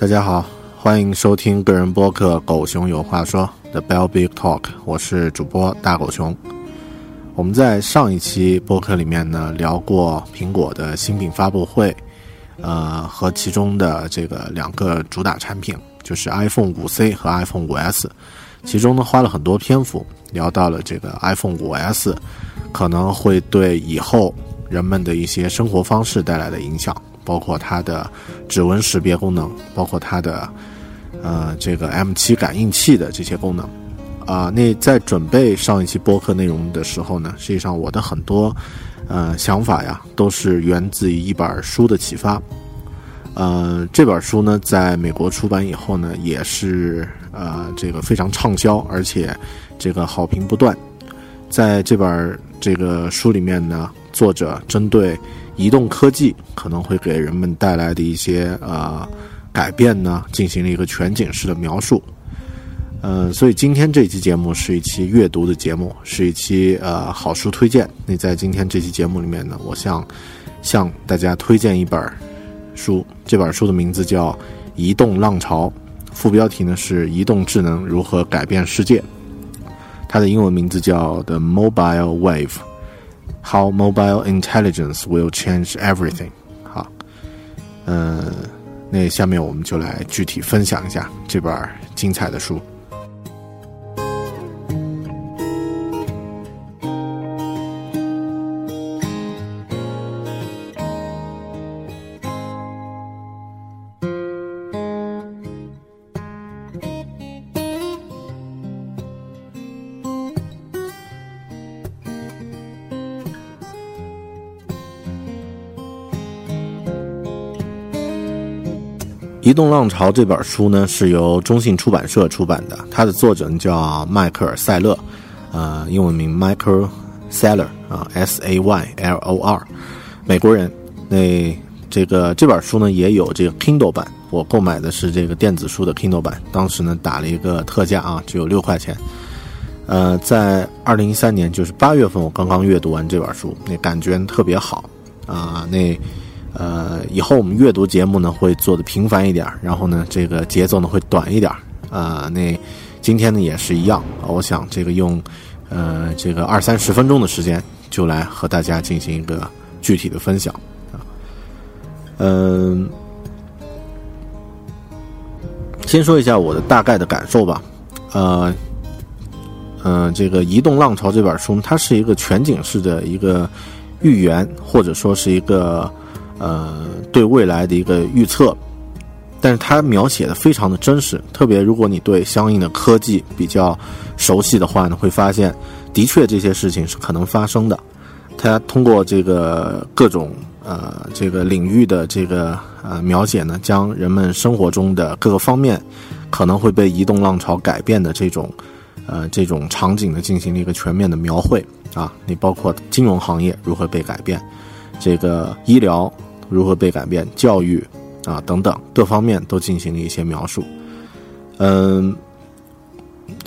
大家好，欢迎收听个人播客《狗熊有话说》的 Bell Big Talk，我是主播大狗熊。我们在上一期播客里面呢聊过苹果的新品发布会，呃，和其中的这个两个主打产品，就是 iPhone 5C 和 iPhone 5S。其中呢花了很多篇幅聊到了这个 iPhone 5S 可能会对以后人们的一些生活方式带来的影响。包括它的指纹识别功能，包括它的呃这个 M7 感应器的这些功能啊。那在准备上一期播客内容的时候呢，实际上我的很多呃想法呀，都是源自于一本书的启发。呃，这本书呢，在美国出版以后呢，也是呃这个非常畅销，而且这个好评不断。在这本这个书里面呢，作者针对移动科技可能会给人们带来的一些呃改变呢，进行了一个全景式的描述。呃，所以今天这期节目是一期阅读的节目，是一期呃好书推荐。那在今天这期节目里面呢，我向向大家推荐一本书，这本书的名字叫《移动浪潮》，副标题呢是“移动智能如何改变世界”，它的英文名字叫《The Mobile Wave》。How mobile intelligence will change everything。好，嗯，那下面我们就来具体分享一下这本精彩的书。《移动浪潮》这本书呢，是由中信出版社出版的，它的作者叫迈克尔·塞勒，呃，英文名 Michael Saylor 啊，S A Y L O R，美国人。那这个这本书呢，也有这个 Kindle 版，我购买的是这个电子书的 Kindle 版，当时呢打了一个特价啊，只有六块钱。呃，在二零一三年，就是八月份，我刚刚阅读完这本书，那感觉特别好啊，那。呃，以后我们阅读节目呢会做的频繁一点，然后呢，这个节奏呢会短一点。啊，那今天呢也是一样，我想这个用呃这个二三十分钟的时间，就来和大家进行一个具体的分享啊。嗯，先说一下我的大概的感受吧。呃嗯，这个《移动浪潮》这本书，它是一个全景式的一个预言，或者说是一个呃对未来的一个预测。但是它描写的非常的真实，特别如果你对相应的科技比较熟悉的话呢，会发现的确这些事情是可能发生的。它通过这个各种呃这个领域的这个呃描写呢，将人们生活中的各个方面可能会被移动浪潮改变的这种呃这种场景呢，进行了一个全面的描绘啊。你包括金融行业如何被改变，这个医疗如何被改变，教育。啊，等等，各方面都进行了一些描述。嗯，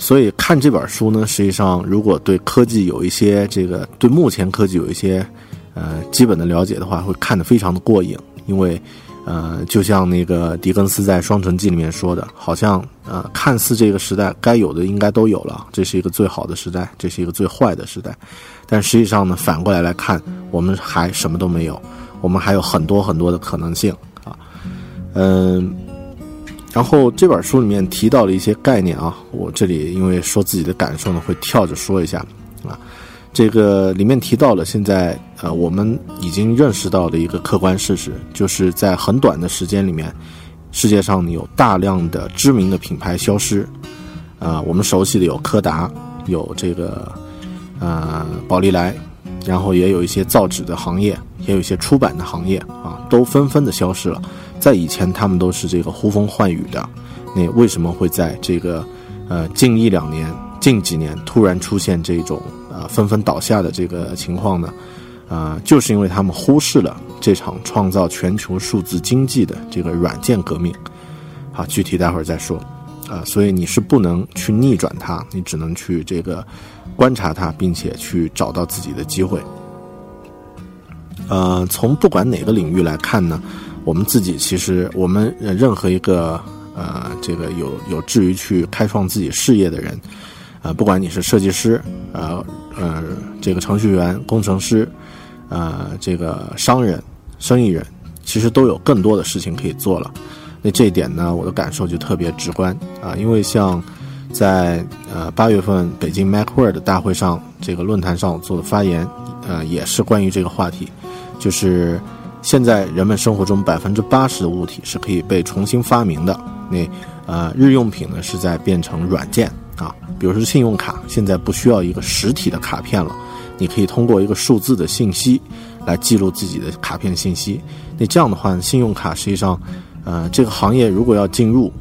所以看这本书呢，实际上如果对科技有一些这个对目前科技有一些呃基本的了解的话，会看得非常的过瘾。因为呃，就像那个狄更斯在《双城记》里面说的，好像呃，看似这个时代该有的应该都有了，这是一个最好的时代，这是一个最坏的时代。但实际上呢，反过来来看，我们还什么都没有，我们还有很多很多的可能性啊。嗯，然后这本书里面提到了一些概念啊，我这里因为说自己的感受呢，会跳着说一下啊。这个里面提到了现在呃，我们已经认识到的一个客观事实，就是在很短的时间里面，世界上有大量的知名的品牌消失啊。我们熟悉的有柯达，有这个呃宝丽来，然后也有一些造纸的行业，也有一些出版的行业啊，都纷纷的消失了。在以前，他们都是这个呼风唤雨的，那为什么会在这个呃近一两年、近几年突然出现这种呃纷纷倒下的这个情况呢？啊，就是因为他们忽视了这场创造全球数字经济的这个软件革命。好，具体待会儿再说。啊，所以你是不能去逆转它，你只能去这个观察它，并且去找到自己的机会。呃，从不管哪个领域来看呢？我们自己其实，我们任何一个呃，这个有有志于去开创自己事业的人，啊，不管你是设计师，呃呃，这个程序员、工程师，呃，这个商人、生意人，其实都有更多的事情可以做了。那这一点呢，我的感受就特别直观啊，因为像在呃八月份北京 MacWorld 大会上这个论坛上做的发言，呃，也是关于这个话题，就是。现在人们生活中百分之八十的物体是可以被重新发明的。那呃，日用品呢是在变成软件啊，比如说信用卡，现在不需要一个实体的卡片了，你可以通过一个数字的信息来记录自己的卡片信息。那这样的话，信用卡实际上，呃，这个行业如果要进入，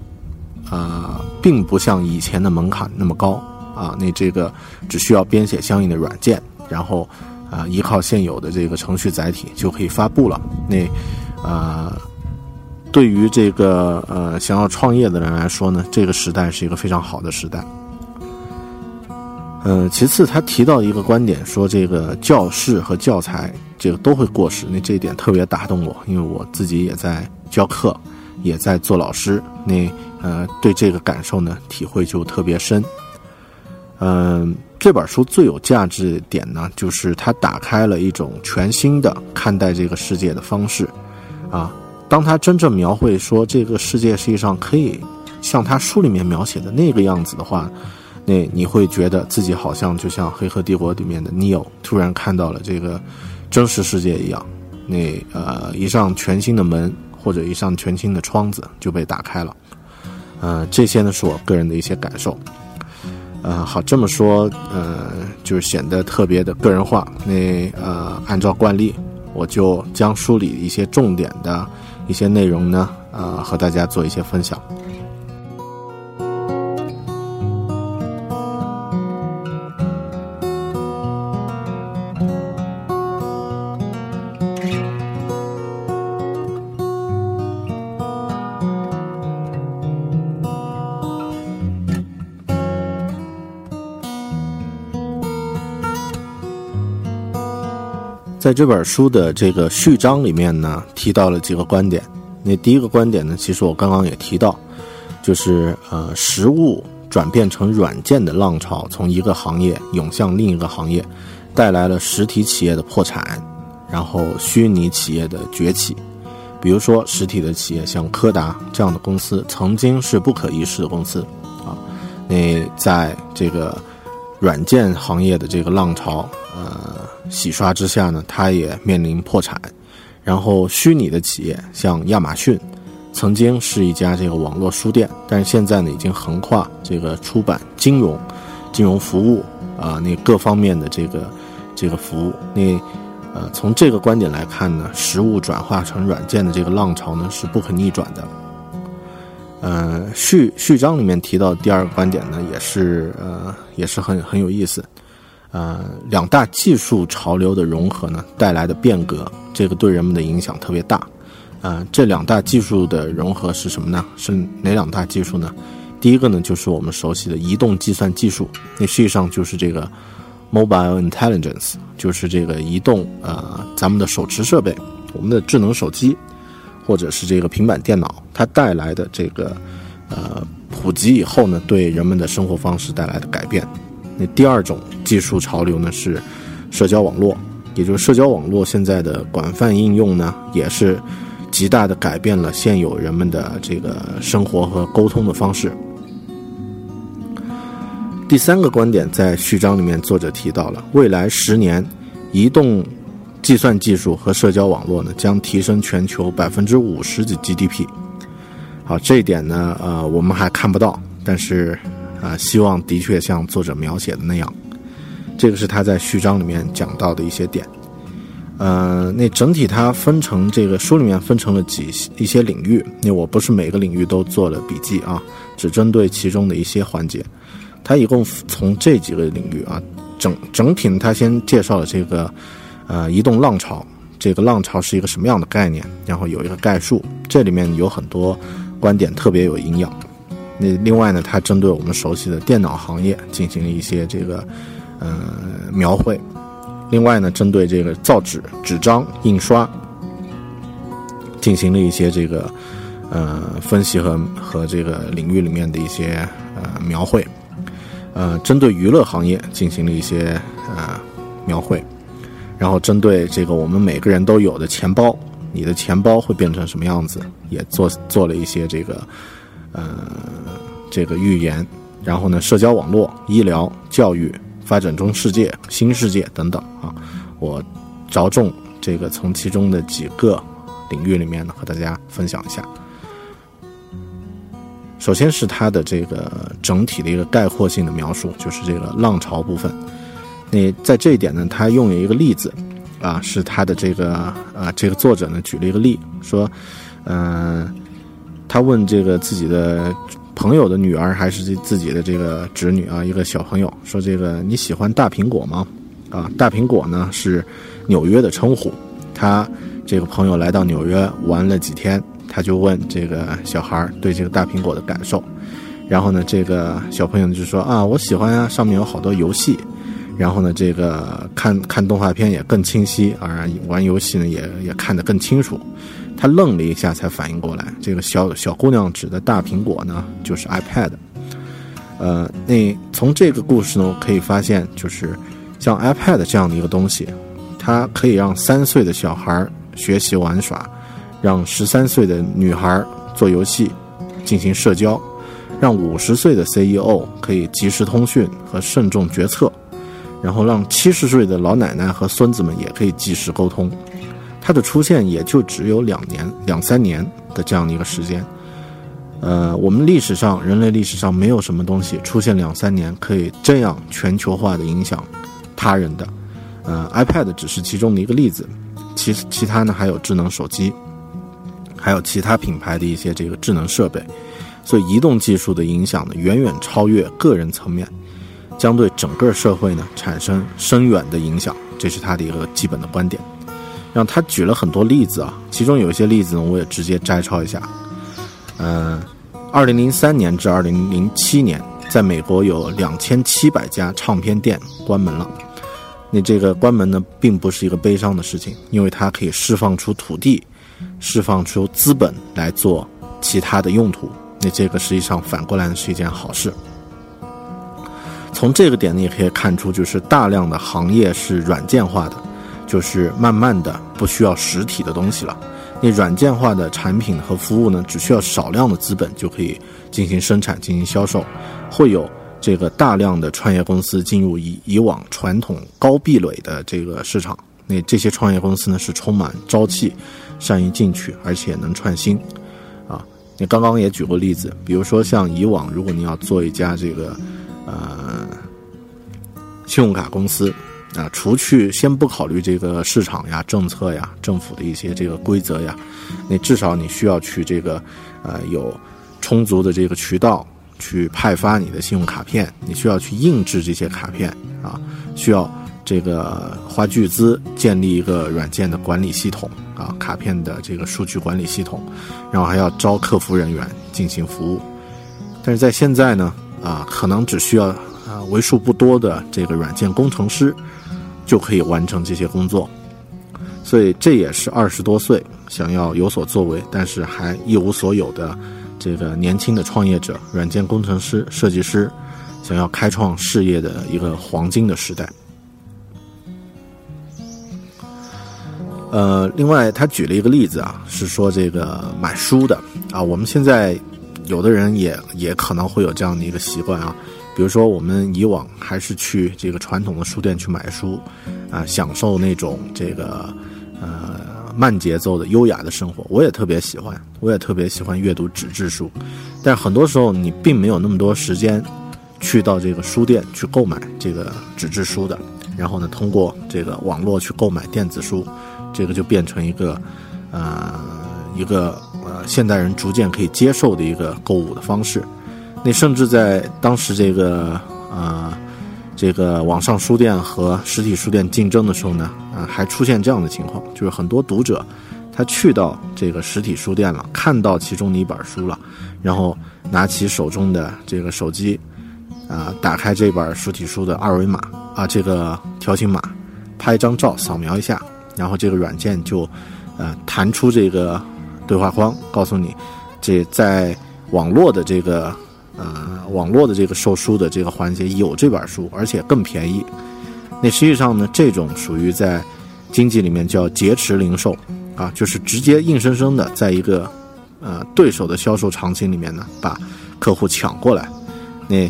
啊，并不像以前的门槛那么高啊。那这个只需要编写相应的软件，然后。啊，依靠现有的这个程序载体就可以发布了。那，呃，对于这个呃想要创业的人来说呢，这个时代是一个非常好的时代。嗯，其次他提到一个观点，说这个教室和教材这个都会过时。那这一点特别打动我，因为我自己也在教课，也在做老师。那呃，对这个感受呢，体会就特别深。嗯。这本书最有价值点呢，就是它打开了一种全新的看待这个世界的方式，啊，当他真正描绘说这个世界实际上可以像他书里面描写的那个样子的话，那你会觉得自己好像就像《黑客帝国》里面的 Neo 突然看到了这个真实世界一样，那呃一扇全新的门或者一扇全新的窗子就被打开了，呃，这些呢是我个人的一些感受。呃，好，这么说，呃，就显得特别的个人化。那呃，按照惯例，我就将书里一些重点的一些内容呢，呃，和大家做一些分享。这本书的这个序章里面呢，提到了几个观点。那第一个观点呢，其实我刚刚也提到，就是呃，实物转变成软件的浪潮从一个行业涌向另一个行业，带来了实体企业的破产，然后虚拟企业的崛起。比如说，实体的企业像柯达这样的公司，曾经是不可一世的公司啊。那在这个软件行业的这个浪潮，呃，洗刷之下呢，它也面临破产。然后，虚拟的企业像亚马逊，曾经是一家这个网络书店，但是现在呢，已经横跨这个出版、金融、金融服务啊，那各方面的这个这个服务。那呃，从这个观点来看呢，实物转化成软件的这个浪潮呢，是不可逆转的。呃，序序章里面提到第二个观点呢，也是呃，也是很很有意思。呃，两大技术潮流的融合呢，带来的变革，这个对人们的影响特别大。呃，这两大技术的融合是什么呢？是哪两大技术呢？第一个呢，就是我们熟悉的移动计算技术，那实际上就是这个 mobile intelligence，就是这个移动呃，咱们的手持设备，我们的智能手机。或者是这个平板电脑，它带来的这个，呃，普及以后呢，对人们的生活方式带来的改变。那第二种技术潮流呢是社交网络，也就是社交网络现在的广泛应用呢，也是极大的改变了现有人们的这个生活和沟通的方式。第三个观点在序章里面，作者提到了未来十年移动。计算技术和社交网络呢，将提升全球百分之五十的 GDP。好，这一点呢，呃，我们还看不到，但是，啊，希望的确像作者描写的那样。这个是他在序章里面讲到的一些点。呃，那整体它分成这个书里面分成了几一些领域。那我不是每个领域都做了笔记啊，只针对其中的一些环节。它一共从这几个领域啊，整整体它先介绍了这个。呃，移动浪潮，这个浪潮是一个什么样的概念？然后有一个概述，这里面有很多观点特别有营养。那另外呢，它针对我们熟悉的电脑行业进行了一些这个呃描绘。另外呢，针对这个造纸、纸张、印刷进行了一些这个呃分析和和这个领域里面的一些呃描绘。呃，针对娱乐行业进行了一些呃描绘。然后针对这个我们每个人都有的钱包，你的钱包会变成什么样子，也做做了一些这个，呃，这个预言。然后呢，社交网络、医疗、教育、发展中世界、新世界等等啊，我着重这个从其中的几个领域里面呢和大家分享一下。首先是它的这个整体的一个概括性的描述，就是这个浪潮部分。那在这一点呢，他用了一个例子，啊，是他的这个啊，这个作者呢举了一个例，说，嗯，他问这个自己的朋友的女儿还是自己的这个侄女啊，一个小朋友说，这个你喜欢大苹果吗？啊，大苹果呢是纽约的称呼。他这个朋友来到纽约玩了几天，他就问这个小孩对这个大苹果的感受，然后呢，这个小朋友就说啊，我喜欢啊，上面有好多游戏。然后呢，这个看看动画片也更清晰，而玩游戏呢也也看得更清楚。他愣了一下，才反应过来，这个小小姑娘指的大苹果呢，就是 iPad。呃，那从这个故事呢，可以发现，就是像 iPad 这样的一个东西，它可以让三岁的小孩学习玩耍，让十三岁的女孩做游戏，进行社交，让五十岁的 CEO 可以及时通讯和慎重决策。然后让七十岁的老奶奶和孙子们也可以及时沟通，它的出现也就只有两年、两三年的这样的一个时间。呃，我们历史上人类历史上没有什么东西出现两三年可以这样全球化的影响他人的。呃，iPad 只是其中的一个例子，其其他呢还有智能手机，还有其他品牌的一些这个智能设备，所以移动技术的影响呢远远超越个人层面。将对整个社会呢产生深远的影响，这是他的一个基本的观点。让他举了很多例子啊，其中有一些例子呢，我也直接摘抄一下。嗯，二零零三年至二零零七年，在美国有两千七百家唱片店关门了。那这个关门呢，并不是一个悲伤的事情，因为它可以释放出土地，释放出资本来做其他的用途。那这个实际上反过来是一件好事。从这个点呢，也可以看出，就是大量的行业是软件化的，就是慢慢的不需要实体的东西了。那软件化的产品和服务呢，只需要少量的资本就可以进行生产、进行销售，会有这个大量的创业公司进入以以往传统高壁垒的这个市场。那这些创业公司呢是充满朝气，善于进取，而且能创新。啊，你刚刚也举过例子，比如说像以往，如果你要做一家这个呃信用卡公司啊，除去先不考虑这个市场呀、政策呀、政府的一些这个规则呀，那至少你需要去这个呃有充足的这个渠道。去派发你的信用卡片，你需要去印制这些卡片啊，需要这个花巨资建立一个软件的管理系统啊，卡片的这个数据管理系统，然后还要招客服人员进行服务。但是在现在呢，啊，可能只需要啊为数不多的这个软件工程师就可以完成这些工作，所以这也是二十多岁想要有所作为，但是还一无所有的。这个年轻的创业者、软件工程师、设计师，想要开创事业的一个黄金的时代。呃，另外他举了一个例子啊，是说这个买书的啊，我们现在有的人也也可能会有这样的一个习惯啊，比如说我们以往还是去这个传统的书店去买书啊，享受那种这个呃。慢节奏的优雅的生活，我也特别喜欢，我也特别喜欢阅读纸质书，但很多时候你并没有那么多时间去到这个书店去购买这个纸质书的，然后呢，通过这个网络去购买电子书，这个就变成一个呃一个呃现代人逐渐可以接受的一个购物的方式。那甚至在当时这个呃。这个网上书店和实体书店竞争的时候呢，啊，还出现这样的情况，就是很多读者，他去到这个实体书店了，看到其中的一本书了，然后拿起手中的这个手机，啊，打开这本实体书的二维码，啊，这个条形码，拍一张照，扫描一下，然后这个软件就，呃，弹出这个对话框，告诉你，这在网络的这个。呃，网络的这个售书的这个环节有这本书，而且更便宜。那实际上呢，这种属于在经济里面叫劫持零售啊，就是直接硬生生的在一个呃对手的销售场景里面呢，把客户抢过来。那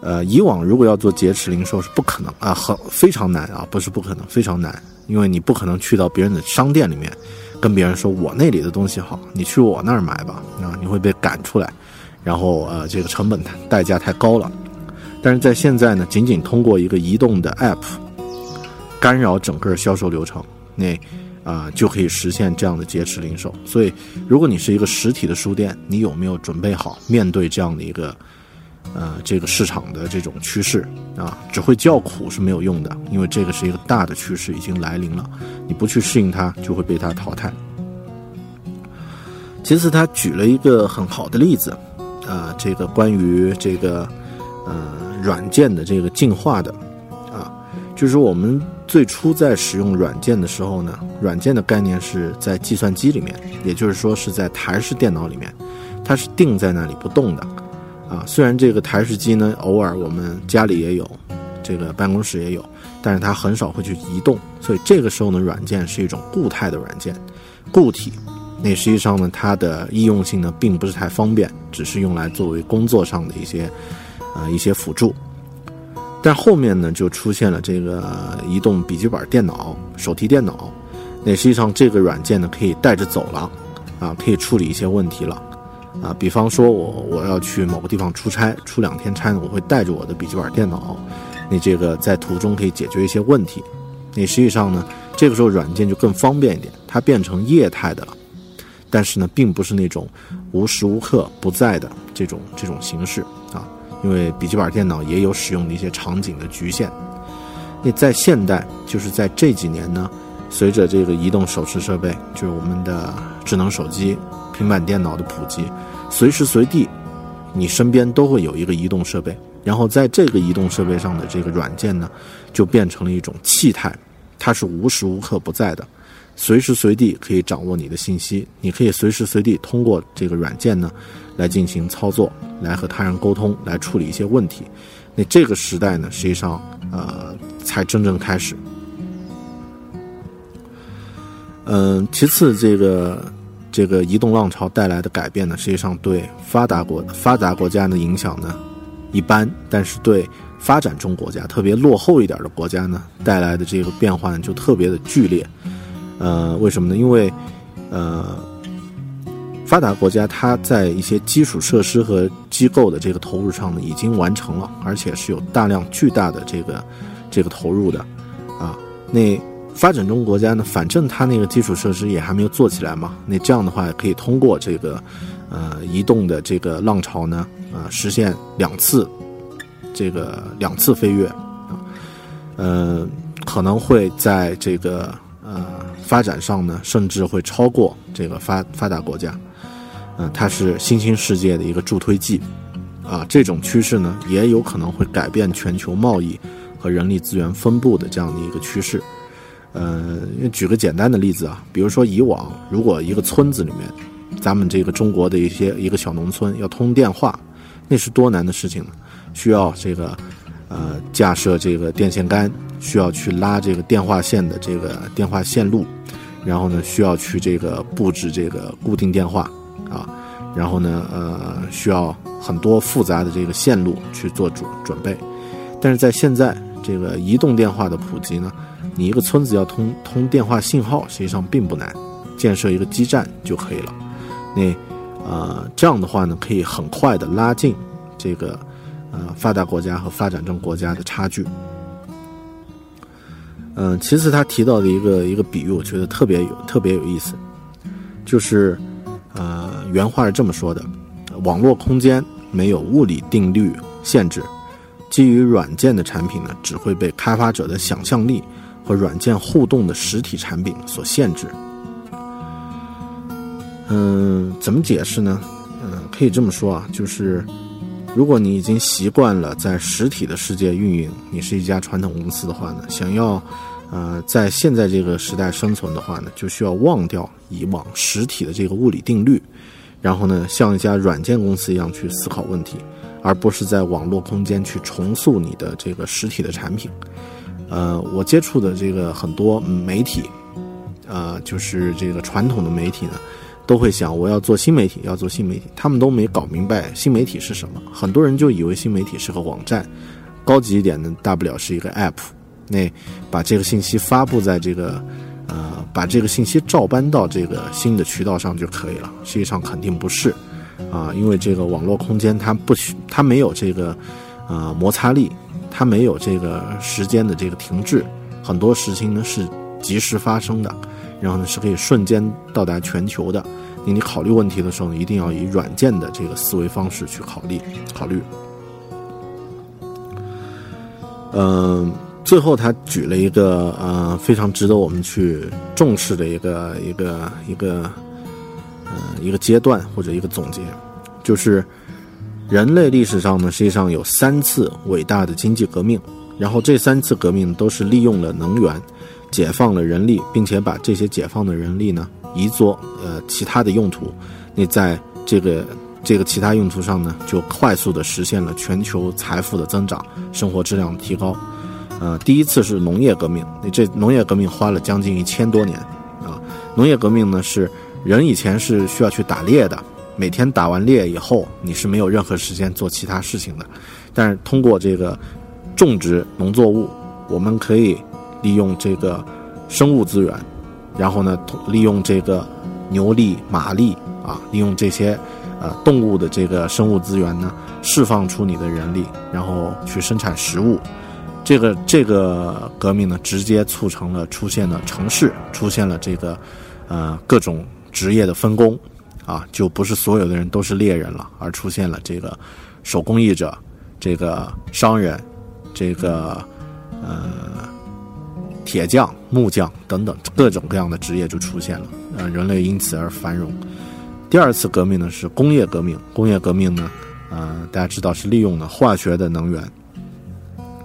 呃，以往如果要做劫持零售是不可能啊，很非常难啊，不是不可能，非常难，因为你不可能去到别人的商店里面跟别人说我那里的东西好，你去我那儿买吧啊，你会被赶出来。然后呃，这个成本代价太高了，但是在现在呢，仅仅通过一个移动的 App 干扰整个销售流程，那啊就可以实现这样的劫持零售。所以，如果你是一个实体的书店，你有没有准备好面对这样的一个呃这个市场的这种趋势啊？只会叫苦是没有用的，因为这个是一个大的趋势已经来临了，你不去适应它，就会被它淘汰。其次，他举了一个很好的例子。啊，这个关于这个呃软件的这个进化的啊，就是我们最初在使用软件的时候呢，软件的概念是在计算机里面，也就是说是在台式电脑里面，它是定在那里不动的啊。虽然这个台式机呢，偶尔我们家里也有，这个办公室也有，但是它很少会去移动，所以这个时候呢，软件是一种固态的软件，固体。那实际上呢，它的易用性呢并不是太方便，只是用来作为工作上的一些，呃一些辅助。但后面呢就出现了这个移动笔记本电脑、手提电脑，那实际上这个软件呢可以带着走了，啊，可以处理一些问题了，啊，比方说我我要去某个地方出差，出两天差呢，我会带着我的笔记本电脑，那这个在途中可以解决一些问题。那实际上呢，这个时候软件就更方便一点，它变成液态的了。但是呢，并不是那种无时无刻不在的这种这种形式啊，因为笔记本电脑也有使用的一些场景的局限。那在现代，就是在这几年呢，随着这个移动手持设备，就是我们的智能手机、平板电脑的普及，随时随地，你身边都会有一个移动设备。然后在这个移动设备上的这个软件呢，就变成了一种气态，它是无时无刻不在的。随时随地可以掌握你的信息，你可以随时随地通过这个软件呢，来进行操作，来和他人沟通，来处理一些问题。那这个时代呢，实际上呃才真正开始。嗯，其次，这个这个移动浪潮带来的改变呢，实际上对发达国发达国家的影响呢，一般，但是对发展中国家，特别落后一点的国家呢，带来的这个变化就特别的剧烈。呃，为什么呢？因为呃，发达国家它在一些基础设施和机构的这个投入上呢，已经完成了，而且是有大量巨大的这个这个投入的啊。那发展中国家呢，反正它那个基础设施也还没有做起来嘛，那这样的话可以通过这个呃移动的这个浪潮呢，啊，实现两次这个两次飞跃。啊，呃，可能会在这个呃发展上呢，甚至会超过这个发发达国家，嗯，它是新兴世界的一个助推剂。啊，这种趋势呢，也有可能会改变全球贸易和人力资源分布的这样的一个趋势。呃，举个简单的例子啊，比如说以往如果一个村子里面，咱们这个中国的一些一个小农村要通电话，那是多难的事情呢？需要这个呃架设这个电线杆，需要去拉这个电话线的这个电话线路，然后呢需要去这个布置这个固定电话啊，然后呢呃需要很多复杂的这个线路去做准准备，但是在现在这个移动电话的普及呢？你一个村子要通通电话信号，实际上并不难，建设一个基站就可以了。那，呃，这样的话呢，可以很快的拉近这个呃发达国家和发展中国家的差距。嗯，其次他提到的一个一个比喻，我觉得特别有特别有意思，就是呃原话是这么说的：网络空间没有物理定律限制，基于软件的产品呢，只会被开发者的想象力。和软件互动的实体产品所限制。嗯，怎么解释呢？嗯，可以这么说啊，就是如果你已经习惯了在实体的世界运营，你是一家传统公司的话呢，想要呃在现在这个时代生存的话呢，就需要忘掉以往实体的这个物理定律，然后呢，像一家软件公司一样去思考问题，而不是在网络空间去重塑你的这个实体的产品。呃，我接触的这个很多媒体，呃，就是这个传统的媒体呢，都会想我要做新媒体，要做新媒体，他们都没搞明白新媒体是什么。很多人就以为新媒体是个网站，高级一点的大不了是一个 app，那把这个信息发布在这个，呃，把这个信息照搬到这个新的渠道上就可以了。实际上肯定不是，啊，因为这个网络空间它不需，它没有这个，呃，摩擦力。它没有这个时间的这个停滞，很多事情呢是及时发生的，然后呢是可以瞬间到达全球的。你你考虑问题的时候，一定要以软件的这个思维方式去考虑考虑。嗯，最后他举了一个呃非常值得我们去重视的一个一个一个呃一个阶段或者一个总结，就是。人类历史上呢，实际上有三次伟大的经济革命，然后这三次革命都是利用了能源，解放了人力，并且把这些解放的人力呢移作呃其他的用途。那在这个这个其他用途上呢，就快速的实现了全球财富的增长，生活质量提高。呃，第一次是农业革命，那这农业革命花了将近一千多年啊。农业革命呢是人以前是需要去打猎的。每天打完猎以后，你是没有任何时间做其他事情的。但是通过这个种植农作物，我们可以利用这个生物资源，然后呢，利用这个牛力、马力啊，利用这些呃动物的这个生物资源呢，释放出你的人力，然后去生产食物。这个这个革命呢，直接促成了出现了城市，出现了这个呃各种职业的分工。啊，就不是所有的人都是猎人了，而出现了这个手工艺者、这个商人、这个呃铁匠、木匠等等各种各样的职业就出现了，呃，人类因此而繁荣。第二次革命呢是工业革命，工业革命呢，呃，大家知道是利用了化学的能源，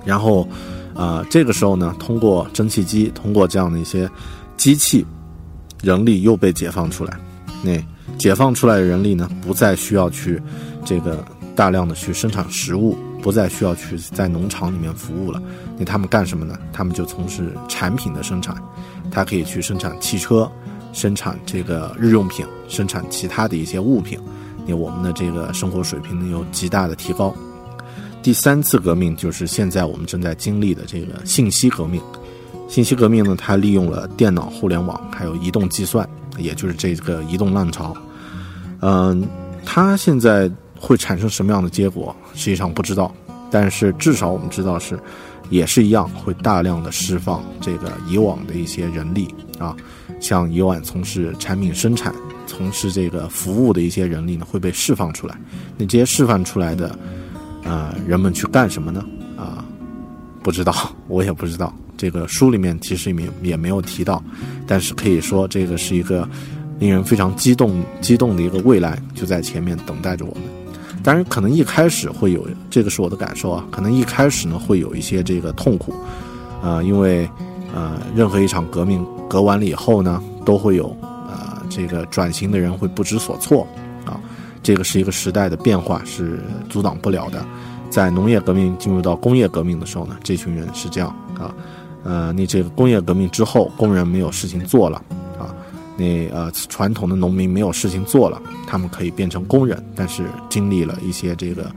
然后啊，这个时候呢，通过蒸汽机，通过这样的一些机器，人力又被解放出来，那。解放出来的人力呢，不再需要去这个大量的去生产食物，不再需要去在农场里面服务了。那他们干什么呢？他们就从事产品的生产，他可以去生产汽车，生产这个日用品，生产其他的一些物品。那我们的这个生活水平呢有极大的提高。第三次革命就是现在我们正在经历的这个信息革命。信息革命呢，它利用了电脑、互联网，还有移动计算，也就是这个移动浪潮。嗯，它现在会产生什么样的结果，实际上不知道。但是至少我们知道是，也是一样会大量的释放这个以往的一些人力啊，像以往从事产品生产、从事这个服务的一些人力呢会被释放出来。那这些释放出来的，呃，人们去干什么呢？啊，不知道，我也不知道。这个书里面其实也也没有提到，但是可以说这个是一个令人非常激动、激动的一个未来就在前面等待着我们。当然，可能一开始会有，这个是我的感受啊，可能一开始呢会有一些这个痛苦，啊，因为呃，任何一场革命革完了以后呢，都会有啊，这个转型的人会不知所措啊，这个是一个时代的变化，是阻挡不了的。在农业革命进入到工业革命的时候呢，这群人是这样啊。呃，你这个工业革命之后，工人没有事情做了，啊，那呃传统的农民没有事情做了，他们可以变成工人，但是经历了一些这个，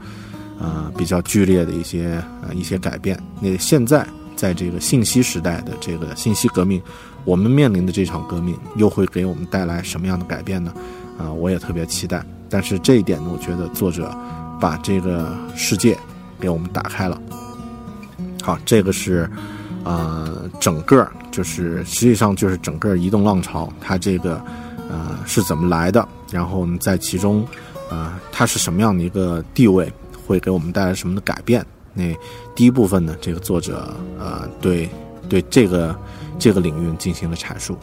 呃比较剧烈的一些呃一些改变。那现在在这个信息时代的这个信息革命，我们面临的这场革命又会给我们带来什么样的改变呢？啊，我也特别期待。但是这一点呢，我觉得作者把这个世界给我们打开了。好，这个是。呃，整个就是实际上就是整个移动浪潮，它这个呃是怎么来的？然后呢，在其中，呃，它是什么样的一个地位，会给我们带来什么的改变？那第一部分呢，这个作者呃对对这个这个领域进行了阐述。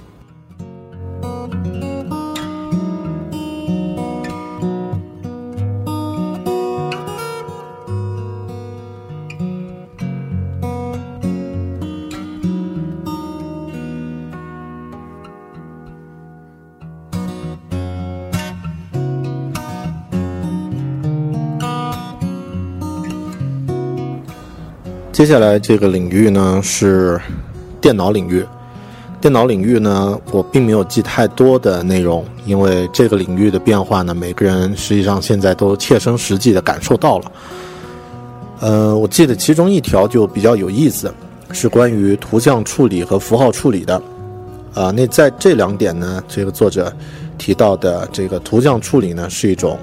接下来这个领域呢是电脑领域。电脑领域呢，我并没有记太多的内容，因为这个领域的变化呢，每个人实际上现在都切身实际的感受到了。呃，我记得其中一条就比较有意思，是关于图像处理和符号处理的。啊，那在这两点呢，这个作者提到的这个图像处理呢，是一种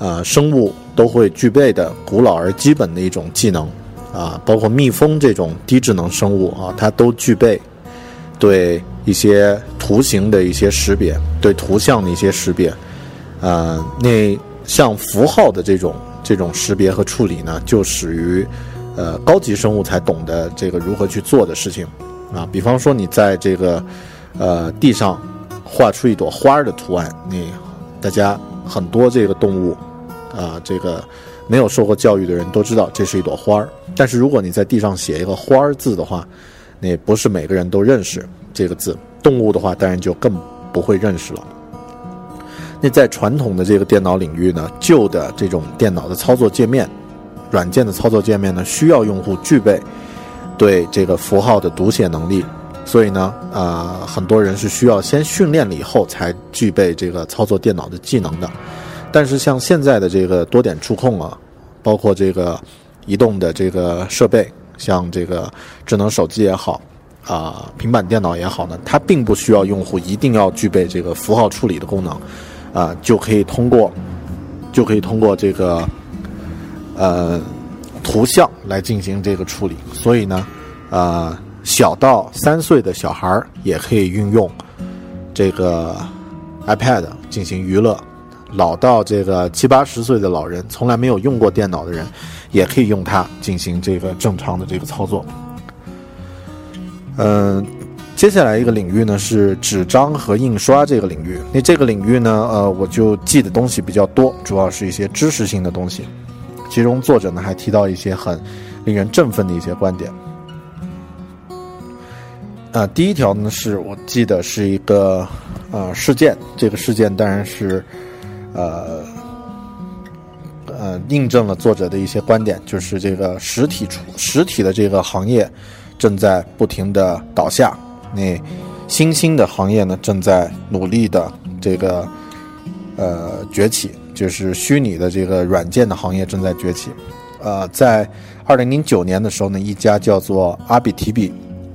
啊生物都会具备的古老而基本的一种技能。啊，包括蜜蜂这种低智能生物啊，它都具备对一些图形的一些识别，对图像的一些识别。呃，那像符号的这种这种识别和处理呢，就属于呃高级生物才懂得这个如何去做的事情啊。比方说，你在这个呃地上画出一朵花的图案，你大家很多这个动物啊，这个。没有受过教育的人都知道这是一朵花儿，但是如果你在地上写一个“花”字的话，那不是每个人都认识这个字。动物的话，当然就更不会认识了。那在传统的这个电脑领域呢，旧的这种电脑的操作界面、软件的操作界面呢，需要用户具备对这个符号的读写能力，所以呢，啊，很多人是需要先训练了以后才具备这个操作电脑的技能的。但是像现在的这个多点触控啊，包括这个移动的这个设备，像这个智能手机也好，啊，平板电脑也好呢，它并不需要用户一定要具备这个符号处理的功能，啊，就可以通过就可以通过这个呃图像来进行这个处理。所以呢，呃，小到三岁的小孩儿也可以运用这个 iPad 进行娱乐。老到这个七八十岁的老人，从来没有用过电脑的人，也可以用它进行这个正常的这个操作。嗯，接下来一个领域呢是纸张和印刷这个领域。那这个领域呢，呃，我就记的东西比较多，主要是一些知识性的东西。其中作者呢还提到一些很令人振奋的一些观点。啊，第一条呢是我记得是一个呃事件，这个事件当然是。呃，呃，印证了作者的一些观点，就是这个实体出实体的这个行业正在不停的倒下，那新兴的行业呢正在努力的这个呃崛起，就是虚拟的这个软件的行业正在崛起，呃，在二零零九年的时候呢，一家叫做阿比提比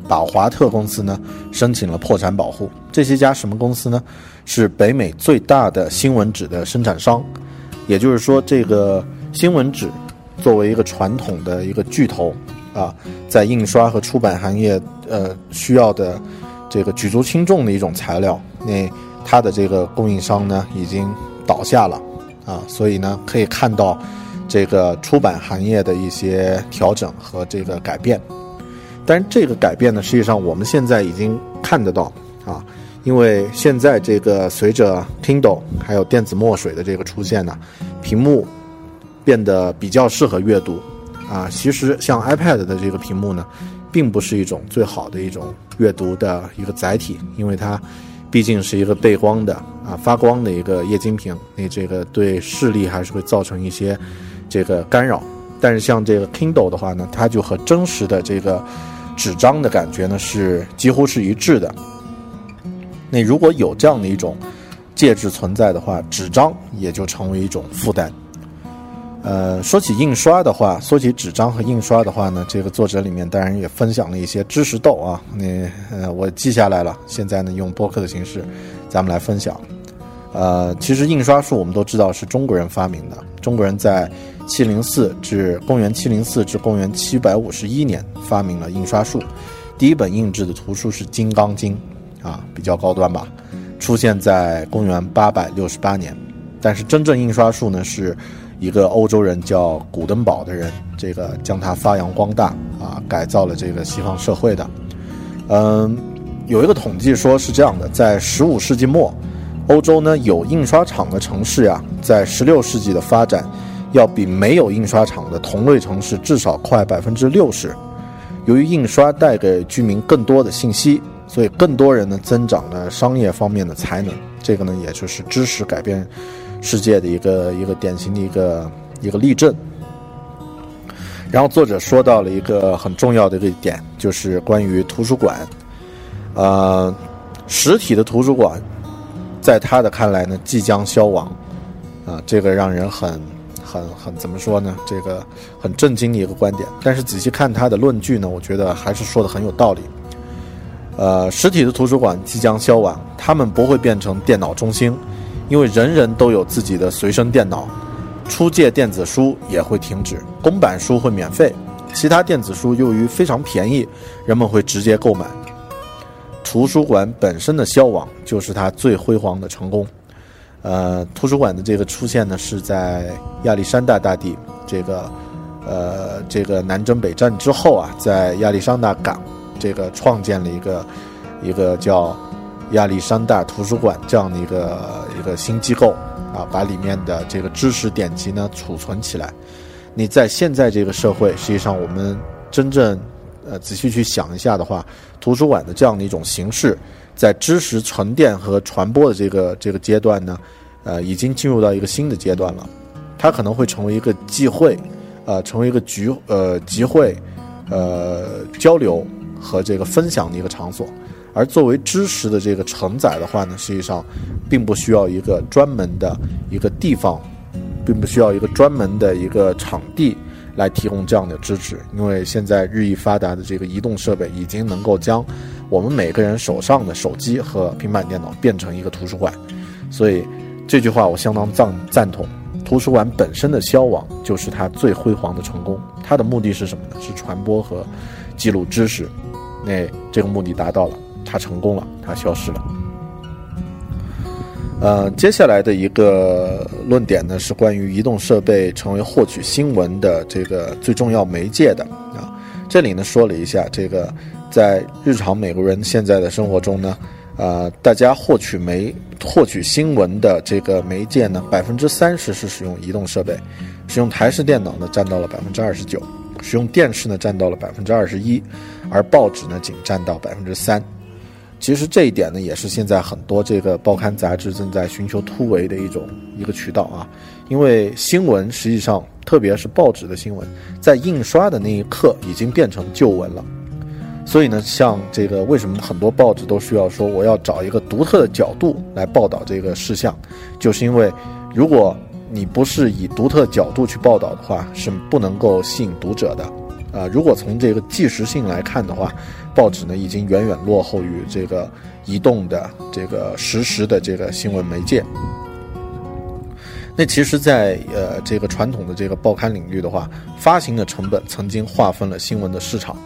宝华特公司呢申请了破产保护。这是一家什么公司呢？是北美最大的新闻纸的生产商。也就是说，这个新闻纸作为一个传统的一个巨头啊，在印刷和出版行业呃需要的这个举足轻重的一种材料，那它的这个供应商呢已经倒下了啊，所以呢可以看到这个出版行业的一些调整和这个改变。但是这个改变呢，实际上我们现在已经看得到啊。因为现在这个随着 Kindle 还有电子墨水的这个出现呢，屏幕变得比较适合阅读啊。其实像 iPad 的这个屏幕呢，并不是一种最好的一种阅读的一个载体，因为它毕竟是一个背光的啊发光的一个液晶屏，那这个对视力还是会造成一些这个干扰。但是像这个 Kindle 的话呢，它就和真实的这个纸张的感觉呢是几乎是一致的。那如果有这样的一种介质存在的话，纸张也就成为一种负担。呃，说起印刷的话，说起纸张和印刷的话呢，这个作者里面当然也分享了一些知识豆啊。那呃，我记下来了，现在呢用播客的形式，咱们来分享。呃，其实印刷术我们都知道是中国人发明的，中国人在七零四至公元七零四至公元七百五十一年发明了印刷术，第一本印制的图书是《金刚经》。啊，比较高端吧，出现在公元八百六十八年，但是真正印刷术呢，是一个欧洲人叫古登堡的人，这个将它发扬光大啊，改造了这个西方社会的。嗯，有一个统计说是这样的，在十五世纪末，欧洲呢有印刷厂的城市呀，在十六世纪的发展，要比没有印刷厂的同类城市至少快百分之六十。由于印刷带给居民更多的信息。所以，更多人呢增长了商业方面的才能，这个呢，也就是知识改变世界的一个一个典型的一个一个例证。然后，作者说到了一个很重要的一个点，就是关于图书馆。呃，实体的图书馆，在他的看来呢，即将消亡。啊，这个让人很很很怎么说呢？这个很震惊的一个观点。但是仔细看他的论据呢，我觉得还是说的很有道理。呃，实体的图书馆即将消亡，他们不会变成电脑中心，因为人人都有自己的随身电脑。出借电子书也会停止，公版书会免费，其他电子书由于非常便宜，人们会直接购买。图书馆本身的消亡就是它最辉煌的成功。呃，图书馆的这个出现呢，是在亚历山大大帝这个呃这个南征北战之后啊，在亚历山大港。这个创建了一个一个叫亚历山大图书馆这样的一个一个新机构啊，把里面的这个知识典籍呢储存起来。你在现在这个社会，实际上我们真正呃仔细去想一下的话，图书馆的这样的一种形式，在知识沉淀和传播的这个这个阶段呢，呃，已经进入到一个新的阶段了。它可能会成为一个集会，呃，成为一个聚呃集会，呃交流。和这个分享的一个场所，而作为知识的这个承载的话呢，实际上并不需要一个专门的一个地方，并不需要一个专门的一个场地来提供这样的支持，因为现在日益发达的这个移动设备已经能够将我们每个人手上的手机和平板电脑变成一个图书馆，所以这句话我相当赞赞同。图书馆本身的消亡就是它最辉煌的成功，它的目的是什么呢？是传播和记录知识。那这个目的达到了，它成功了，它消失了。呃，接下来的一个论点呢，是关于移动设备成为获取新闻的这个最重要媒介的啊。这里呢说了一下，这个在日常美国人现在的生活中呢，呃，大家获取媒获取新闻的这个媒介呢，百分之三十是使用移动设备，使用台式电脑呢占到了百分之二十九。使用电视呢占到了百分之二十一，而报纸呢仅占到百分之三。其实这一点呢也是现在很多这个报刊杂志正在寻求突围的一种一个渠道啊。因为新闻实际上，特别是报纸的新闻，在印刷的那一刻已经变成旧闻了。所以呢，像这个为什么很多报纸都需要说我要找一个独特的角度来报道这个事项，就是因为如果你不是以独特角度去报道的话，是不能够吸引读者的。啊，如果从这个即时性来看的话，报纸呢已经远远落后于这个移动的这个实时的这个新闻媒介。那其实，在呃这个传统的这个报刊领域的话，发行的成本曾经划分了新闻的市场，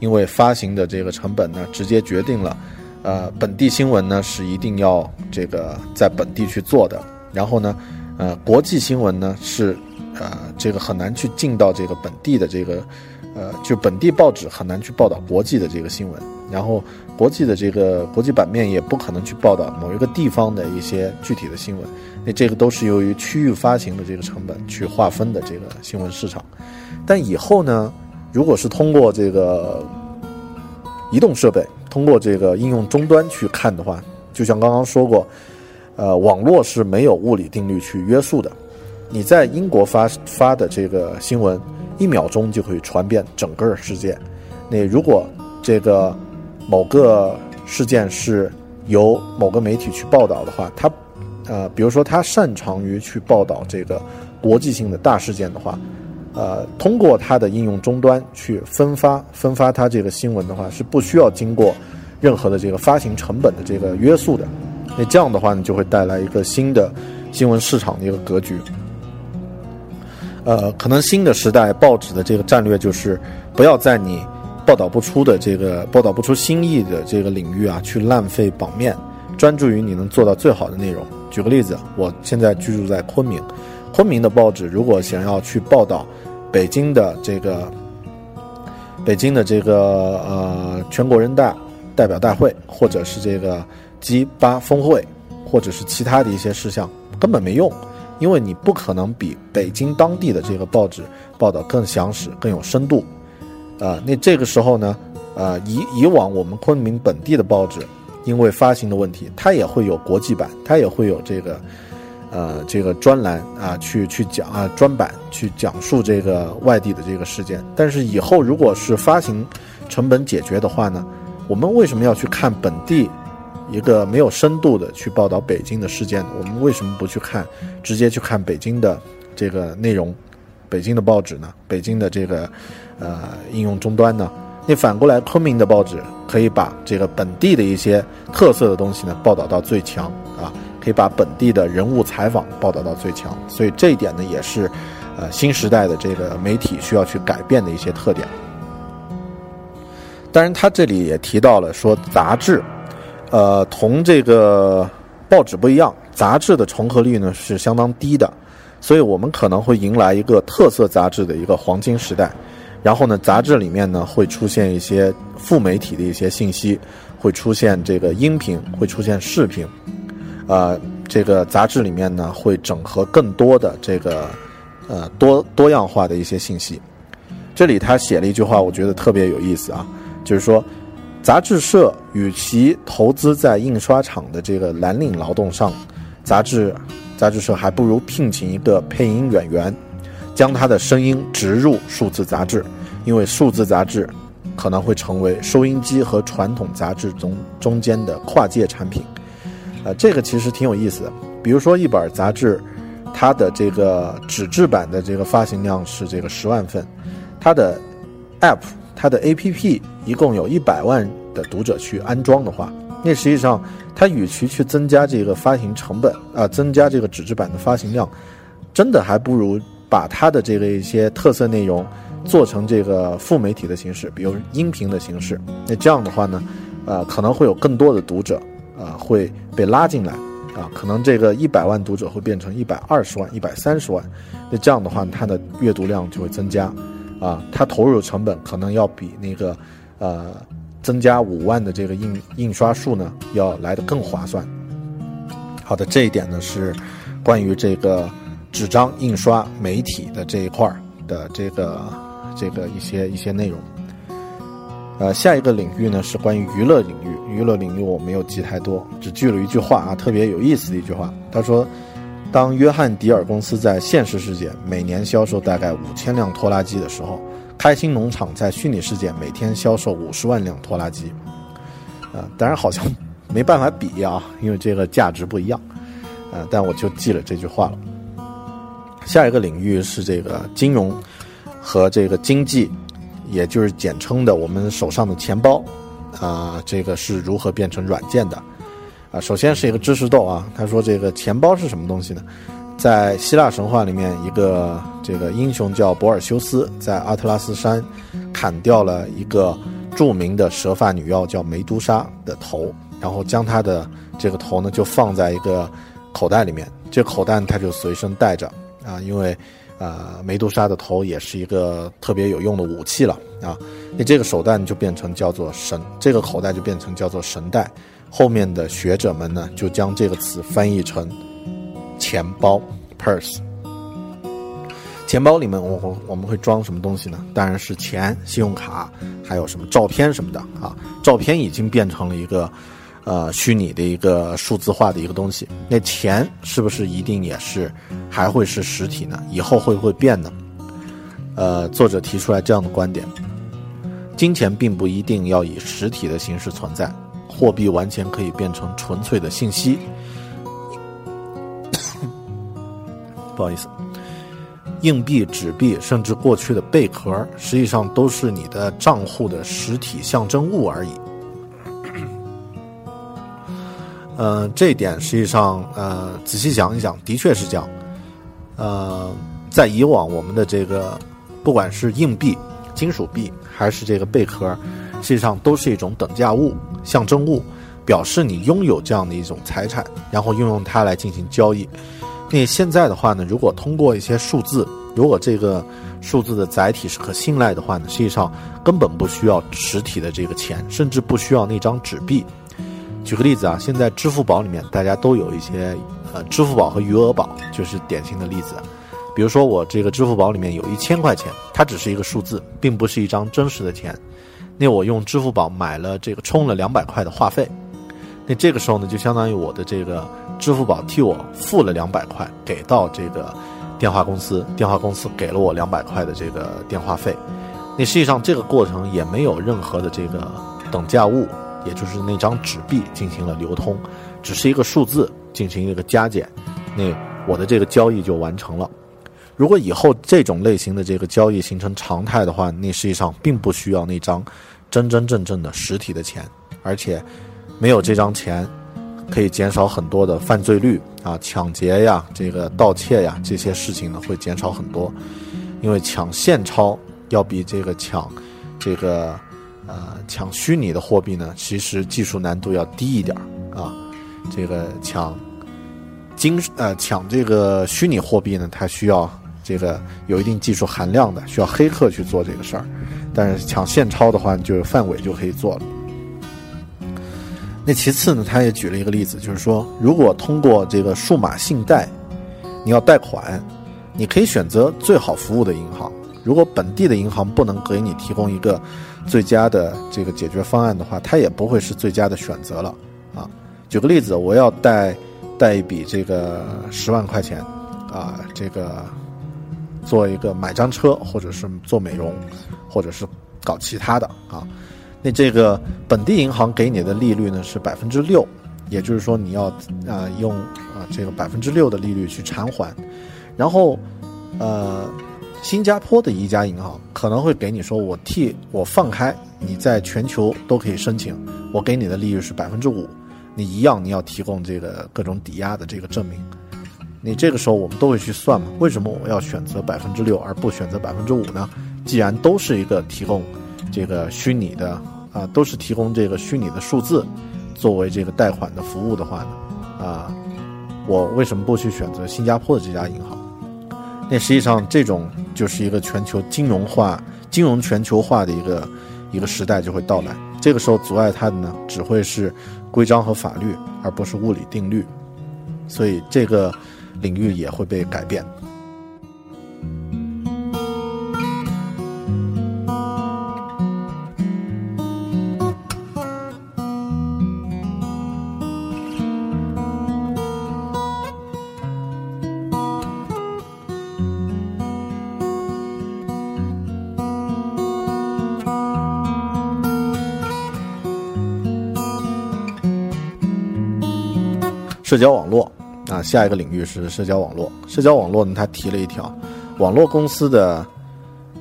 因为发行的这个成本呢，直接决定了，呃本地新闻呢是一定要这个在本地去做的，然后呢，呃国际新闻呢是，呃这个很难去进到这个本地的这个。呃，就本地报纸很难去报道国际的这个新闻，然后国际的这个国际版面也不可能去报道某一个地方的一些具体的新闻，那这个都是由于区域发行的这个成本去划分的这个新闻市场。但以后呢，如果是通过这个移动设备，通过这个应用终端去看的话，就像刚刚说过，呃，网络是没有物理定律去约束的。你在英国发发的这个新闻。一秒钟就可以传遍整个世界。那如果这个某个事件是由某个媒体去报道的话，他呃，比如说他擅长于去报道这个国际性的大事件的话，呃，通过他的应用终端去分发分发他这个新闻的话，是不需要经过任何的这个发行成本的这个约束的。那这样的话呢，就会带来一个新的新闻市场的一个格局。呃，可能新的时代报纸的这个战略就是，不要在你报道不出的这个报道不出新意的这个领域啊，去浪费版面，专注于你能做到最好的内容。举个例子，我现在居住在昆明，昆明的报纸如果想要去报道北京的这个北京的这个呃全国人大代表大会，或者是这个 G 八峰会，或者是其他的一些事项，根本没用。因为你不可能比北京当地的这个报纸报道更详实、更有深度，啊，那这个时候呢，呃，以以往我们昆明本地的报纸，因为发行的问题，它也会有国际版，它也会有这个，呃，这个专栏啊，去去讲啊，专版去讲述这个外地的这个事件。但是以后如果是发行成本解决的话呢，我们为什么要去看本地？一个没有深度的去报道北京的事件，我们为什么不去看，直接去看北京的这个内容，北京的报纸呢？北京的这个呃应用终端呢？那反过来，昆明的报纸可以把这个本地的一些特色的东西呢报道到最强啊，可以把本地的人物采访报道到最强。所以这一点呢，也是呃新时代的这个媒体需要去改变的一些特点。当然，他这里也提到了说杂志。呃，同这个报纸不一样，杂志的重合率呢是相当低的，所以我们可能会迎来一个特色杂志的一个黄金时代。然后呢，杂志里面呢会出现一些副媒体的一些信息，会出现这个音频，会出现视频。呃，这个杂志里面呢会整合更多的这个呃多多样化的一些信息。这里他写了一句话，我觉得特别有意思啊，就是说。杂志社与其投资在印刷厂的这个蓝领劳动上，杂志杂志社还不如聘请一个配音演员，将他的声音植入数字杂志，因为数字杂志可能会成为收音机和传统杂志中中间的跨界产品。呃，这个其实挺有意思的。比如说一本杂志，它的这个纸质版的这个发行量是这个十万份，它的 App。它的 APP 一共有一百万的读者去安装的话，那实际上它与其去增加这个发行成本啊，增加这个纸质版的发行量，真的还不如把它的这个一些特色内容做成这个副媒体的形式，比如音频的形式。那这样的话呢，呃，可能会有更多的读者啊会被拉进来啊，可能这个一百万读者会变成一百二十万、一百三十万。那这样的话，它的阅读量就会增加。啊，它投入成本可能要比那个，呃，增加五万的这个印印刷数呢，要来的更划算。好的，这一点呢是关于这个纸张印刷媒体的这一块的这个这个一些一些内容。呃，下一个领域呢是关于娱乐领域，娱乐领域我没有记太多，只记了一句话啊，特别有意思的一句话，他说。当约翰迪尔公司在现实世界每年销售大概五千辆拖拉机的时候，开心农场在虚拟世界每天销售五十万辆拖拉机。啊，当然好像 没办法比啊，因为这个价值不一样。呃，但我就记了这句话了。下一个领域是这个金融和这个经济，也就是简称的我们手上的钱包，啊，这个是如何变成软件的？啊，首先是一个知识豆啊，他说这个钱包是什么东西呢？在希腊神话里面，一个这个英雄叫博尔修斯，在阿特拉斯山砍掉了一个著名的蛇发女妖叫梅杜莎的头，然后将她的这个头呢就放在一个口袋里面，这口袋他就随身带着啊，因为呃梅杜莎的头也是一个特别有用的武器了啊，那这个手袋就变成叫做神，这个口袋就变成叫做神袋，后面的学者们呢就将这个词翻译成。钱包，purse，钱包里面我我我们会装什么东西呢？当然是钱、信用卡，还有什么照片什么的啊。照片已经变成了一个，呃，虚拟的一个数字化的一个东西。那钱是不是一定也是还会是实体呢？以后会不会变呢？呃，作者提出来这样的观点：金钱并不一定要以实体的形式存在，货币完全可以变成纯粹的信息。不好意思，硬币、纸币，甚至过去的贝壳，实际上都是你的账户的实体象征物而已。嗯，这一点实际上，呃，仔细想一想，的确是这样。呃，在以往，我们的这个不管是硬币、金属币，还是这个贝壳，实际上都是一种等价物、象征物，表示你拥有这样的一种财产，然后运用它来进行交易。那现在的话呢，如果通过一些数字，如果这个数字的载体是可信赖的话呢，实际上根本不需要实体的这个钱，甚至不需要那张纸币。举个例子啊，现在支付宝里面大家都有一些，呃，支付宝和余额宝就是典型的例子。比如说我这个支付宝里面有一千块钱，它只是一个数字，并不是一张真实的钱。那我用支付宝买了这个充了两百块的话费，那这个时候呢，就相当于我的这个。支付宝替我付了两百块，给到这个电话公司，电话公司给了我两百块的这个电话费。那实际上这个过程也没有任何的这个等价物，也就是那张纸币进行了流通，只是一个数字进行一个加减，那我的这个交易就完成了。如果以后这种类型的这个交易形成常态的话，那实际上并不需要那张真真正正的实体的钱，而且没有这张钱。可以减少很多的犯罪率啊，抢劫呀，这个盗窃呀，这些事情呢会减少很多，因为抢现钞要比这个抢，这个呃抢虚拟的货币呢，其实技术难度要低一点啊。这个抢金呃抢这个虚拟货币呢，它需要这个有一定技术含量的，需要黑客去做这个事儿，但是抢现钞的话，就是范伟就可以做了。那其次呢，他也举了一个例子，就是说，如果通过这个数码信贷，你要贷款，你可以选择最好服务的银行。如果本地的银行不能给你提供一个最佳的这个解决方案的话，它也不会是最佳的选择了啊。举个例子，我要贷贷一笔这个十万块钱，啊，这个做一个买张车，或者是做美容，或者是搞其他的啊。那这个本地银行给你的利率呢是百分之六，也就是说你要啊用啊这个百分之六的利率去偿还，然后呃新加坡的一家银行可能会给你说我替我放开你在全球都可以申请，我给你的利率是百分之五，你一样你要提供这个各种抵押的这个证明，你这个时候我们都会去算嘛？为什么我要选择百分之六而不选择百分之五呢？既然都是一个提供这个虚拟的。啊，都是提供这个虚拟的数字作为这个贷款的服务的话呢，啊，我为什么不去选择新加坡的这家银行？那实际上这种就是一个全球金融化、金融全球化的一个一个时代就会到来。这个时候阻碍它的呢，只会是规章和法律，而不是物理定律，所以这个领域也会被改变。社交网络，啊，下一个领域是社交网络。社交网络呢，他提了一条，网络公司的，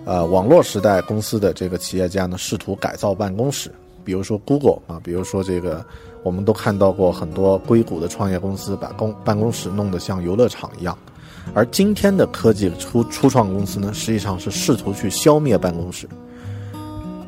呃，网络时代公司的这个企业家呢，试图改造办公室，比如说 Google 啊，比如说这个，我们都看到过很多硅谷的创业公司把公办公室弄得像游乐场一样，而今天的科技初初创公司呢，实际上是试图去消灭办公室。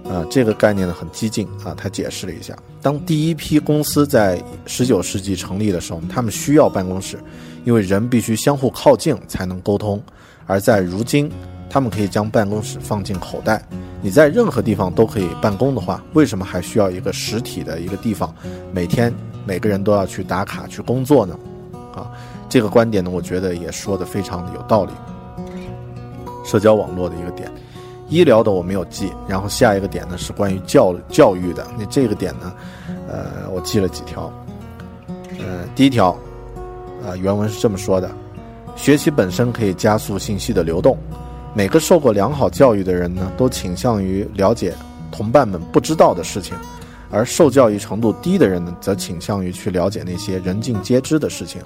啊，这个概念呢很激进啊，他解释了一下，当第一批公司在十九世纪成立的时候，他们需要办公室，因为人必须相互靠近才能沟通，而在如今，他们可以将办公室放进口袋，你在任何地方都可以办公的话，为什么还需要一个实体的一个地方，每天每个人都要去打卡去工作呢？啊，这个观点呢，我觉得也说的非常的有道理，社交网络的一个点。医疗的我没有记，然后下一个点呢是关于教教育的。那这个点呢，呃，我记了几条。呃，第一条，呃，原文是这么说的：学习本身可以加速信息的流动。每个受过良好教育的人呢，都倾向于了解同伴们不知道的事情，而受教育程度低的人呢，则倾向于去了解那些人尽皆知的事情。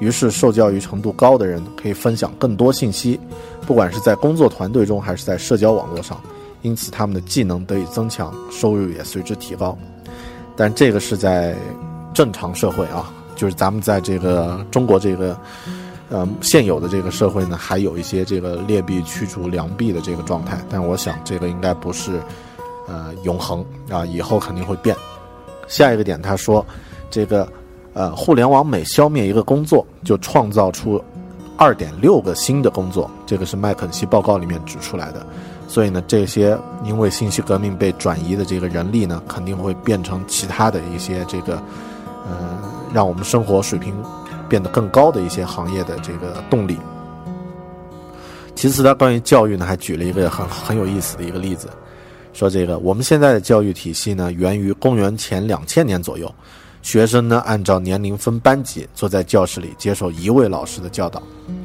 于是，受教育程度高的人可以分享更多信息。不管是在工作团队中，还是在社交网络上，因此他们的技能得以增强，收入也随之提高。但这个是在正常社会啊，就是咱们在这个中国这个呃现有的这个社会呢，还有一些这个劣币驱逐良币的这个状态。但我想这个应该不是呃永恒啊，以后肯定会变。下一个点，他说这个呃互联网每消灭一个工作，就创造出。二点六个新的工作，这个是麦肯锡报告里面指出来的。所以呢，这些因为信息革命被转移的这个人力呢，肯定会变成其他的一些这个，呃，让我们生活水平变得更高的一些行业的这个动力。其次，他关于教育呢，还举了一个很很有意思的一个例子，说这个我们现在的教育体系呢，源于公元前两千年左右。学生呢，按照年龄分班级，坐在教室里接受一位老师的教导。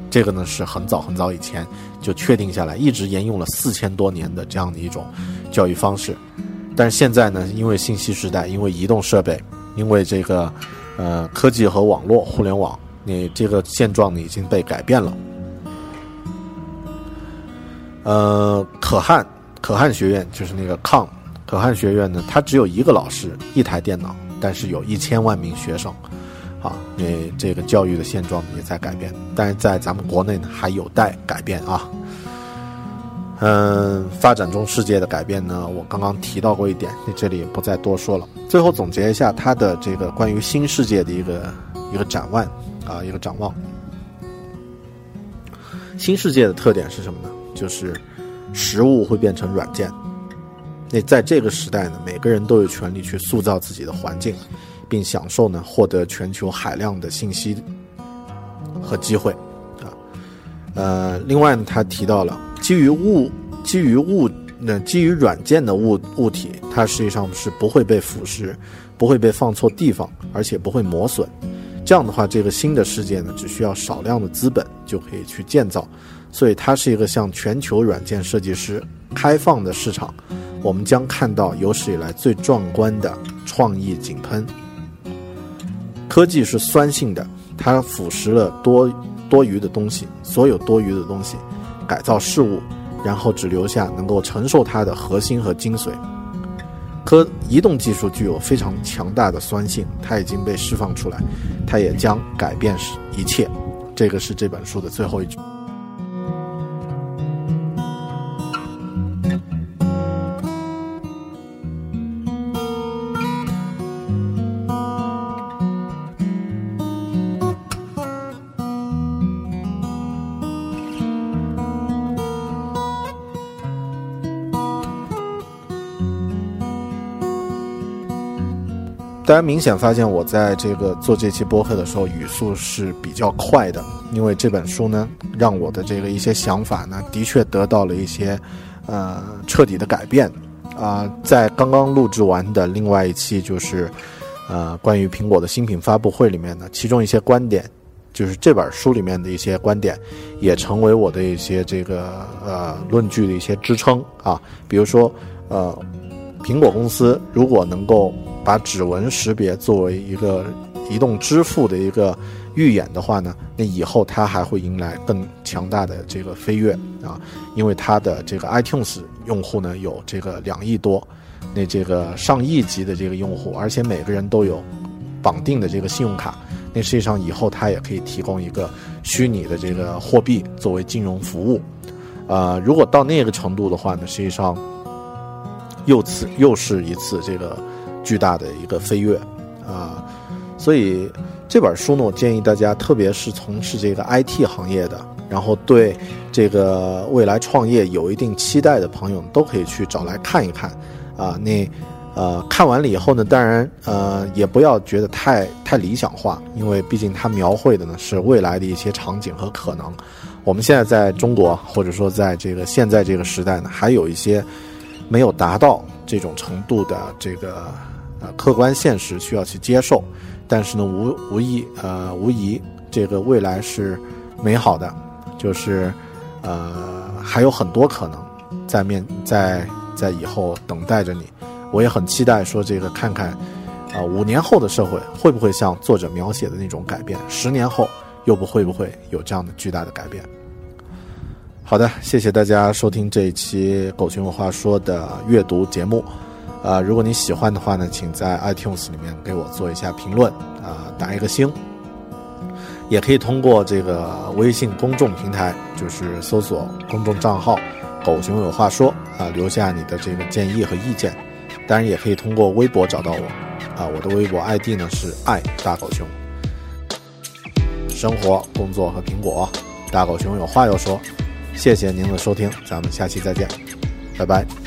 这个呢是很早很早以前就确定下来，一直沿用了四千多年的这样的一种教育方式。但是现在呢，因为信息时代，因为移动设备，因为这个呃科技和网络、互联网，你这个现状呢已经被改变了。呃，可汗可汗学院就是那个抗可汗学院呢，它只有一个老师，一台电脑。但是有一千万名学生，啊，你这个教育的现状也在改变，但是在咱们国内呢还有待改变啊。嗯，发展中世界的改变呢，我刚刚提到过一点，那这里也不再多说了。最后总结一下他的这个关于新世界的一个一个展望啊，一个展望。新世界的特点是什么呢？就是实物会变成软件。那在这个时代呢，每个人都有权利去塑造自己的环境，并享受呢获得全球海量的信息和机会，啊，呃，另外呢，他提到了基于物、基于物、那基于软件的物物体，它实际上是不会被腐蚀，不会被放错地方，而且不会磨损。这样的话，这个新的世界呢，只需要少量的资本就可以去建造，所以它是一个向全球软件设计师开放的市场。我们将看到有史以来最壮观的创意井喷。科技是酸性的，它腐蚀了多多余的东西，所有多余的东西，改造事物，然后只留下能够承受它的核心和精髓。科移动技术具有非常强大的酸性，它已经被释放出来，它也将改变一切。这个是这本书的最后一句。大家明显发现，我在这个做这期播客的时候，语速是比较快的，因为这本书呢，让我的这个一些想法呢，的确得到了一些，呃，彻底的改变。啊，在刚刚录制完的另外一期，就是，呃，关于苹果的新品发布会里面呢，其中一些观点，就是这本书里面的一些观点，也成为我的一些这个呃论据的一些支撑啊。比如说，呃，苹果公司如果能够把指纹识别作为一个移动支付的一个预演的话呢，那以后它还会迎来更强大的这个飞跃啊，因为它的这个 iTunes 用户呢有这个两亿多，那这个上亿级的这个用户，而且每个人都有绑定的这个信用卡，那实际上以后它也可以提供一个虚拟的这个货币作为金融服务，呃，如果到那个程度的话呢，实际上又次又是一次这个巨大的一个飞跃啊，所以这本书呢，我建议大家，特别是从事这个 IT 行业的，然后对这个未来创业有一定期待的朋友，都可以去找来看一看啊。那呃，看完了以后呢，当然呃，也不要觉得太太理想化，因为毕竟它描绘的呢是未来的一些场景和可能。我们现在在中国，或者说在这个现在这个时代呢，还有一些。没有达到这种程度的这个呃客观现实需要去接受，但是呢无无疑呃无疑这个未来是美好的，就是呃还有很多可能在面在在以后等待着你，我也很期待说这个看看啊五年后的社会会不会像作者描写的那种改变，十年后又不会不会有这样的巨大的改变。好的，谢谢大家收听这一期《狗熊有话说》的阅读节目。呃，如果你喜欢的话呢，请在 iTunes 里面给我做一下评论，啊，打一个星。也可以通过这个微信公众平台，就是搜索公众账号“狗熊有话说”，啊，留下你的这个建议和意见。当然，也可以通过微博找到我，啊，我的微博 ID 呢是爱大狗熊。生活、工作和苹果，大狗熊有话要说。谢谢您的收听，咱们下期再见，拜拜。